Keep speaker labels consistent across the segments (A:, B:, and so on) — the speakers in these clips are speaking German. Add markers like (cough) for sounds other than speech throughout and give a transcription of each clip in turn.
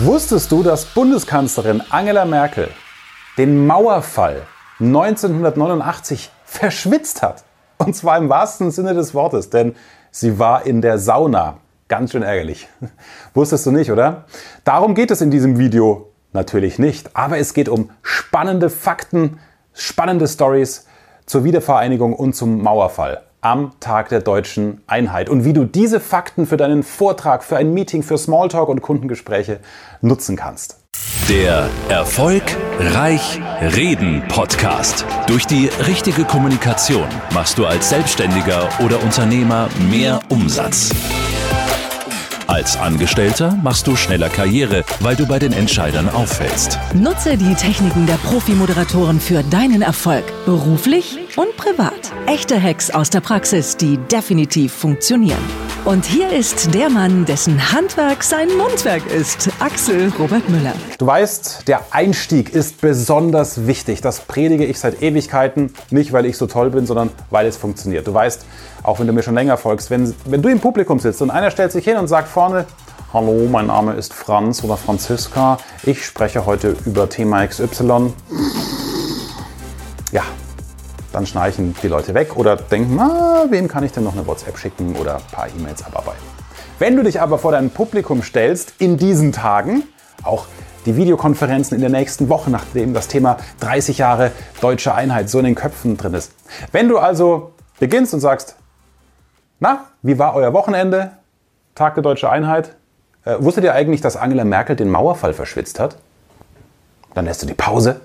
A: Wusstest du, dass Bundeskanzlerin Angela Merkel den Mauerfall 1989 verschwitzt hat? Und zwar im wahrsten Sinne des Wortes, denn sie war in der Sauna. Ganz schön ärgerlich. (laughs) Wusstest du nicht, oder? Darum geht es in diesem Video natürlich nicht, aber es geht um spannende Fakten, spannende Stories zur Wiedervereinigung und zum Mauerfall am Tag der deutschen Einheit und wie du diese Fakten für deinen Vortrag, für ein Meeting, für Smalltalk und Kundengespräche nutzen kannst.
B: Der Erfolg Reich Reden Podcast. Durch die richtige Kommunikation machst du als Selbstständiger oder Unternehmer mehr Umsatz. Als Angestellter machst du schneller Karriere, weil du bei den Entscheidern auffällst.
C: Nutze die Techniken der Profi-Moderatoren für deinen Erfolg, beruflich und privat. Echte Hacks aus der Praxis, die definitiv funktionieren. Und hier ist der Mann, dessen Handwerk sein Mundwerk ist, Axel Robert Müller.
A: Du weißt, der Einstieg ist besonders wichtig. Das predige ich seit Ewigkeiten, nicht weil ich so toll bin, sondern weil es funktioniert. Du weißt, auch wenn du mir schon länger folgst, wenn, wenn du im Publikum sitzt und einer stellt sich hin und sagt vorne, Hallo, mein Name ist Franz oder Franziska, ich spreche heute über Thema XY. Dann schnarchen die Leute weg oder denken, na, wem kann ich denn noch eine WhatsApp schicken oder ein paar E-Mails abarbeiten. Wenn du dich aber vor dein Publikum stellst in diesen Tagen, auch die Videokonferenzen in der nächsten Woche, nachdem das Thema 30 Jahre deutsche Einheit so in den Köpfen drin ist. Wenn du also beginnst und sagst, na, wie war euer Wochenende? Tag der deutschen Einheit? Äh, wusstet ihr eigentlich, dass Angela Merkel den Mauerfall verschwitzt hat? Dann lässt du die Pause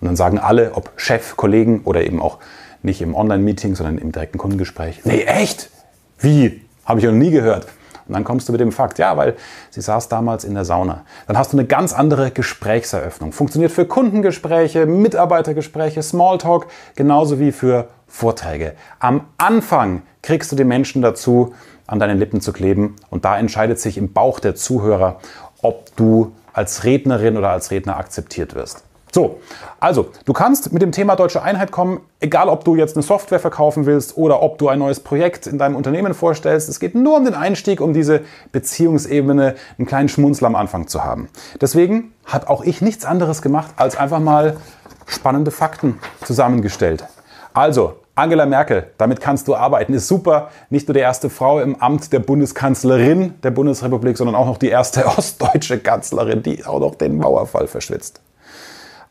A: und dann sagen alle, ob Chef, Kollegen oder eben auch nicht im Online-Meeting, sondern im direkten Kundengespräch, nee, echt? Wie? Habe ich noch nie gehört. Und dann kommst du mit dem Fakt, ja, weil sie saß damals in der Sauna. Dann hast du eine ganz andere Gesprächseröffnung. Funktioniert für Kundengespräche, Mitarbeitergespräche, Smalltalk, genauso wie für Vorträge. Am Anfang kriegst du die Menschen dazu, an deinen Lippen zu kleben. Und da entscheidet sich im Bauch der Zuhörer, ob du als Rednerin oder als Redner akzeptiert wirst. So, also du kannst mit dem Thema deutsche Einheit kommen, egal ob du jetzt eine Software verkaufen willst oder ob du ein neues Projekt in deinem Unternehmen vorstellst. Es geht nur um den Einstieg, um diese Beziehungsebene, einen kleinen Schmunzel am Anfang zu haben. Deswegen habe auch ich nichts anderes gemacht, als einfach mal spannende Fakten zusammengestellt. Also, Angela Merkel, damit kannst du arbeiten, ist super. Nicht nur die erste Frau im Amt der Bundeskanzlerin der Bundesrepublik, sondern auch noch die erste (laughs) ostdeutsche Kanzlerin, die auch noch den Mauerfall verschwitzt.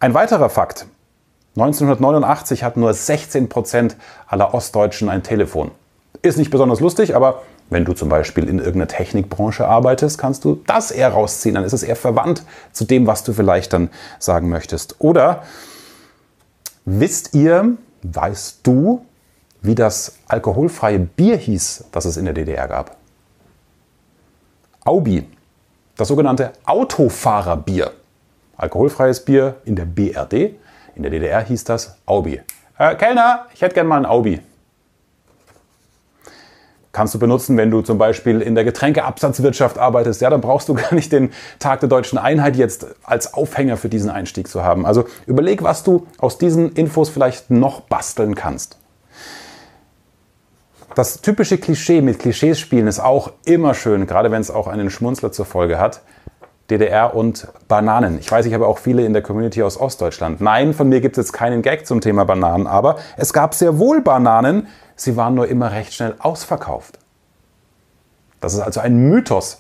A: Ein weiterer Fakt. 1989 hatten nur 16 Prozent aller Ostdeutschen ein Telefon. Ist nicht besonders lustig, aber wenn du zum Beispiel in irgendeiner Technikbranche arbeitest, kannst du das eher rausziehen. Dann ist es eher verwandt zu dem, was du vielleicht dann sagen möchtest. Oder wisst ihr, weißt du, wie das alkoholfreie Bier hieß, das es in der DDR gab? Aubi, das sogenannte Autofahrerbier. Alkoholfreies Bier in der BRD. In der DDR hieß das Aubi. Äh, Kellner, ich hätte gerne mal ein Aubi. Kannst du benutzen, wenn du zum Beispiel in der Getränkeabsatzwirtschaft arbeitest. Ja, dann brauchst du (laughs) gar nicht den Tag der deutschen Einheit jetzt als Aufhänger für diesen Einstieg zu haben. Also überleg, was du aus diesen Infos vielleicht noch basteln kannst. Das typische Klischee mit Klischees spielen ist auch immer schön, gerade wenn es auch einen Schmunzler zur Folge hat. DDR und Bananen. Ich weiß, ich habe auch viele in der Community aus Ostdeutschland. Nein, von mir gibt es jetzt keinen Gag zum Thema Bananen, aber es gab sehr wohl Bananen, sie waren nur immer recht schnell ausverkauft. Das ist also ein Mythos,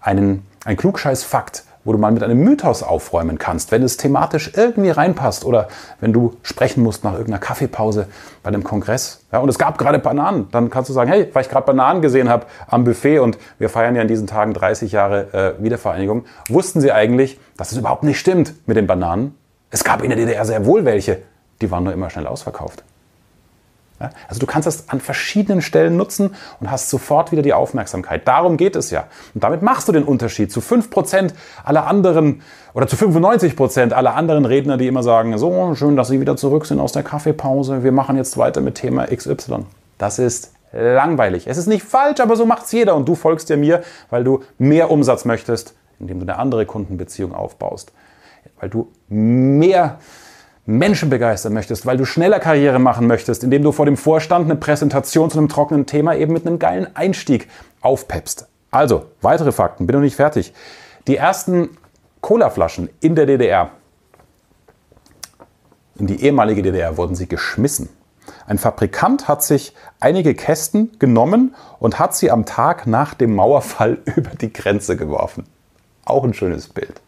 A: einen, ein Klugscheiß-Fakt, wo du mal mit einem Mythos aufräumen kannst, wenn es thematisch irgendwie reinpasst oder wenn du sprechen musst nach irgendeiner Kaffeepause bei einem Kongress. Ja, und es gab gerade Bananen, dann kannst du sagen, hey, weil ich gerade Bananen gesehen habe am Buffet und wir feiern ja in diesen Tagen 30 Jahre äh, Wiedervereinigung, wussten sie eigentlich, dass es überhaupt nicht stimmt mit den Bananen. Es gab in der DDR sehr wohl welche, die waren nur immer schnell ausverkauft. Also du kannst das an verschiedenen Stellen nutzen und hast sofort wieder die Aufmerksamkeit. Darum geht es ja. Und damit machst du den Unterschied zu 5% aller anderen oder zu 95% aller anderen Redner, die immer sagen, so schön, dass Sie wieder zurück sind aus der Kaffeepause. Wir machen jetzt weiter mit Thema XY. Das ist langweilig. Es ist nicht falsch, aber so macht es jeder. Und du folgst ja mir, weil du mehr Umsatz möchtest, indem du eine andere Kundenbeziehung aufbaust. Weil du mehr Menschen begeistern möchtest, weil du schneller Karriere machen möchtest, indem du vor dem Vorstand eine Präsentation zu einem trockenen Thema eben mit einem geilen Einstieg aufpeppst. Also, weitere Fakten, bin noch nicht fertig. Die ersten Cola-Flaschen in der DDR, in die ehemalige DDR, wurden sie geschmissen. Ein Fabrikant hat sich einige Kästen genommen und hat sie am Tag nach dem Mauerfall (laughs) über die Grenze geworfen. Auch ein schönes Bild.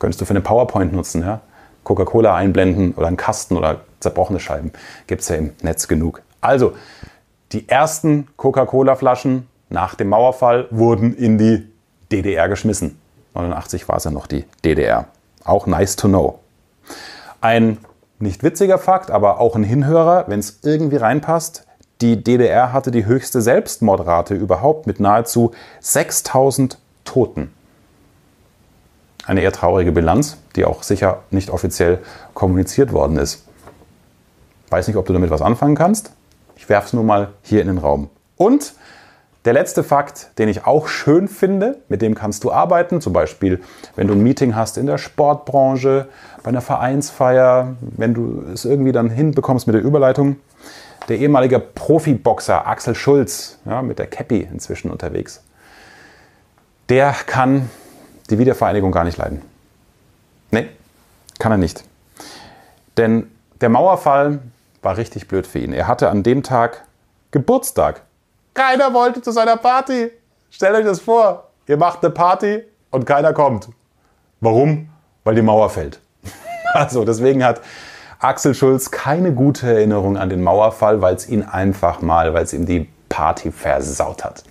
A: Könntest du für eine PowerPoint nutzen, ja? Coca-Cola einblenden oder einen Kasten oder zerbrochene Scheiben. Gibt es ja im Netz genug. Also, die ersten Coca-Cola-Flaschen nach dem Mauerfall wurden in die DDR geschmissen. 89 war es ja noch die DDR. Auch nice to know. Ein nicht witziger Fakt, aber auch ein Hinhörer, wenn es irgendwie reinpasst. Die DDR hatte die höchste Selbstmordrate überhaupt mit nahezu 6000 Toten. Eine eher traurige Bilanz, die auch sicher nicht offiziell kommuniziert worden ist. Weiß nicht, ob du damit was anfangen kannst. Ich werfe es nur mal hier in den Raum. Und der letzte Fakt, den ich auch schön finde, mit dem kannst du arbeiten, zum Beispiel, wenn du ein Meeting hast in der Sportbranche, bei einer Vereinsfeier, wenn du es irgendwie dann hinbekommst mit der Überleitung. Der ehemalige Profiboxer Axel Schulz, ja, mit der Cappy inzwischen unterwegs, der kann die Wiedervereinigung gar nicht leiden. Nee, kann er nicht. Denn der Mauerfall war richtig blöd für ihn. Er hatte an dem Tag Geburtstag. Keiner wollte zu seiner Party. Stellt euch das vor. Ihr macht eine Party und keiner kommt. Warum? Weil die Mauer fällt. (laughs) Also deswegen hat Axel Schulz keine gute Erinnerung an den Mauerfall, weil es ihn einfach mal, weil es ihm die Party versaut hat.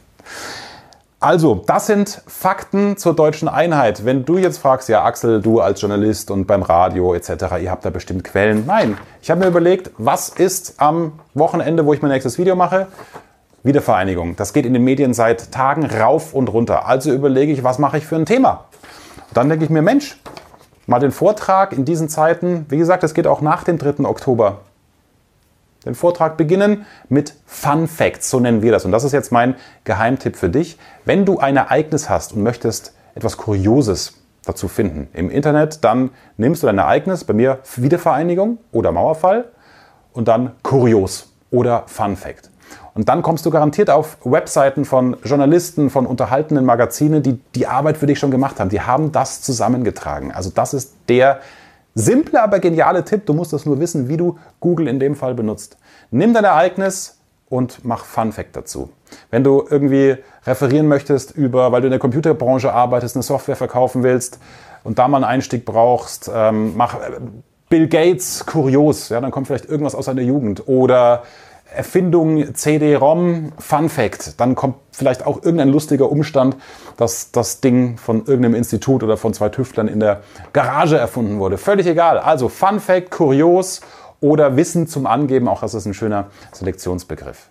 A: Also, das sind Fakten zur deutschen Einheit. Wenn du jetzt fragst, ja Axel, du als Journalist und beim Radio etc., ihr habt da bestimmt Quellen. Nein, ich habe mir überlegt, was ist am Wochenende, wo ich mein nächstes Video mache? Wiedervereinigung. Das geht in den Medien seit Tagen rauf und runter. Also überlege ich, was mache ich für ein Thema? dann denke ich mir, Mensch, mal den Vortrag in diesen Zeiten, wie gesagt, es geht auch nach dem 3. Oktober. Den Vortrag beginnen mit Fun Facts, so nennen wir das. Und das ist jetzt mein Geheimtipp für dich. Wenn du ein Ereignis hast und möchtest etwas Kurioses dazu finden im Internet, dann nimmst du dein Ereignis, bei mir Wiedervereinigung oder Mauerfall und dann Kurios oder Fun Fact. Und dann kommst du garantiert auf Webseiten von Journalisten, von unterhaltenen Magazinen, die die Arbeit für dich schon gemacht haben. Die haben das zusammengetragen. Also das ist der simple, aber geniale Tipp. Du musst das nur wissen, wie du Google in dem Fall benutzt. Nimm dein Ereignis und mach Fun Fact dazu. Wenn du irgendwie referieren möchtest über, weil du in der Computerbranche arbeitest, eine Software verkaufen willst und da mal einen Einstieg brauchst, ähm, mach äh, Bill Gates kurios, ja, dann kommt vielleicht irgendwas aus seiner Jugend oder Erfindung CD-ROM, Fun Fact. Dann kommt vielleicht auch irgendein lustiger Umstand, dass das Ding von irgendeinem Institut oder von zwei Tüftlern in der Garage erfunden wurde. Völlig egal. Also Fun Fact, kurios oder Wissen zum Angeben, auch das ist ein schöner Selektionsbegriff.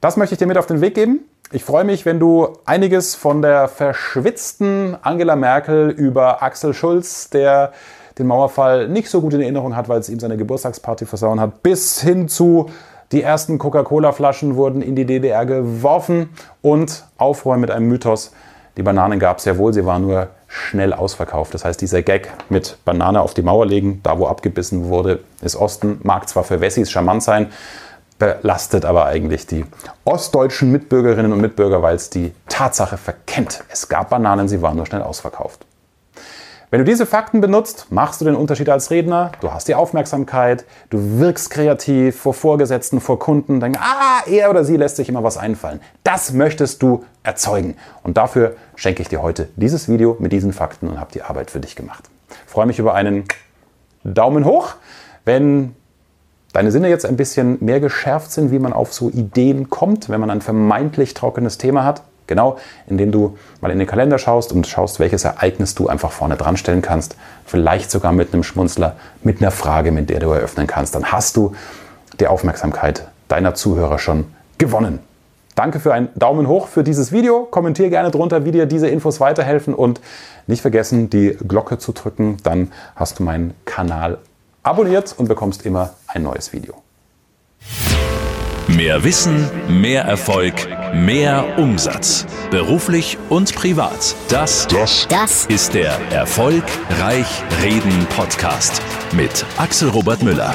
A: Das möchte ich dir mit auf den Weg geben. Ich freue mich, wenn du einiges von der verschwitzten Angela Merkel über Axel Schulz, der den Mauerfall nicht so gut in Erinnerung hat, weil es ihm seine Geburtstagsparty versauen hat, bis hin zu die ersten Coca-Cola-Flaschen wurden in die DDR geworfen und aufräumen mit einem Mythos. Die Bananen gab es ja wohl, sie waren nur schnell ausverkauft. Das heißt, dieser Gag mit Banane auf die Mauer legen, da wo abgebissen wurde, ist Osten, mag zwar für Wessis charmant sein, belastet aber eigentlich die ostdeutschen Mitbürgerinnen und Mitbürger, weil es die Tatsache verkennt. Es gab Bananen, sie waren nur schnell ausverkauft. Wenn du diese Fakten benutzt, machst du den Unterschied als Redner, du hast die Aufmerksamkeit, du wirkst kreativ vor Vorgesetzten, vor Kunden, denkst, ah, er oder sie lässt sich immer was einfallen. Das möchtest du erzeugen. Und dafür schenke ich dir heute dieses Video mit diesen Fakten und habe die Arbeit für dich gemacht. Ich freue mich über einen Daumen hoch, wenn deine Sinne jetzt ein bisschen mehr geschärft sind, wie man auf so Ideen kommt, wenn man ein vermeintlich trockenes Thema hat. Genau, indem du mal in den Kalender schaust und schaust, welches Ereignis du einfach vorne dran stellen kannst. Vielleicht sogar mit einem Schmunzler, mit einer Frage, mit der du eröffnen kannst. Dann hast du die Aufmerksamkeit deiner Zuhörer schon gewonnen. Danke für einen Daumen hoch für dieses Video. Kommentiere gerne drunter, wie dir diese Infos weiterhelfen und nicht vergessen, die Glocke zu drücken. Dann hast du meinen Kanal abonniert und bekommst immer ein neues Video.
B: Mehr Wissen, mehr Erfolg, mehr Umsatz. Beruflich und privat. Das, das, das ist der Erfolg Reich Reden Podcast mit Axel Robert Müller.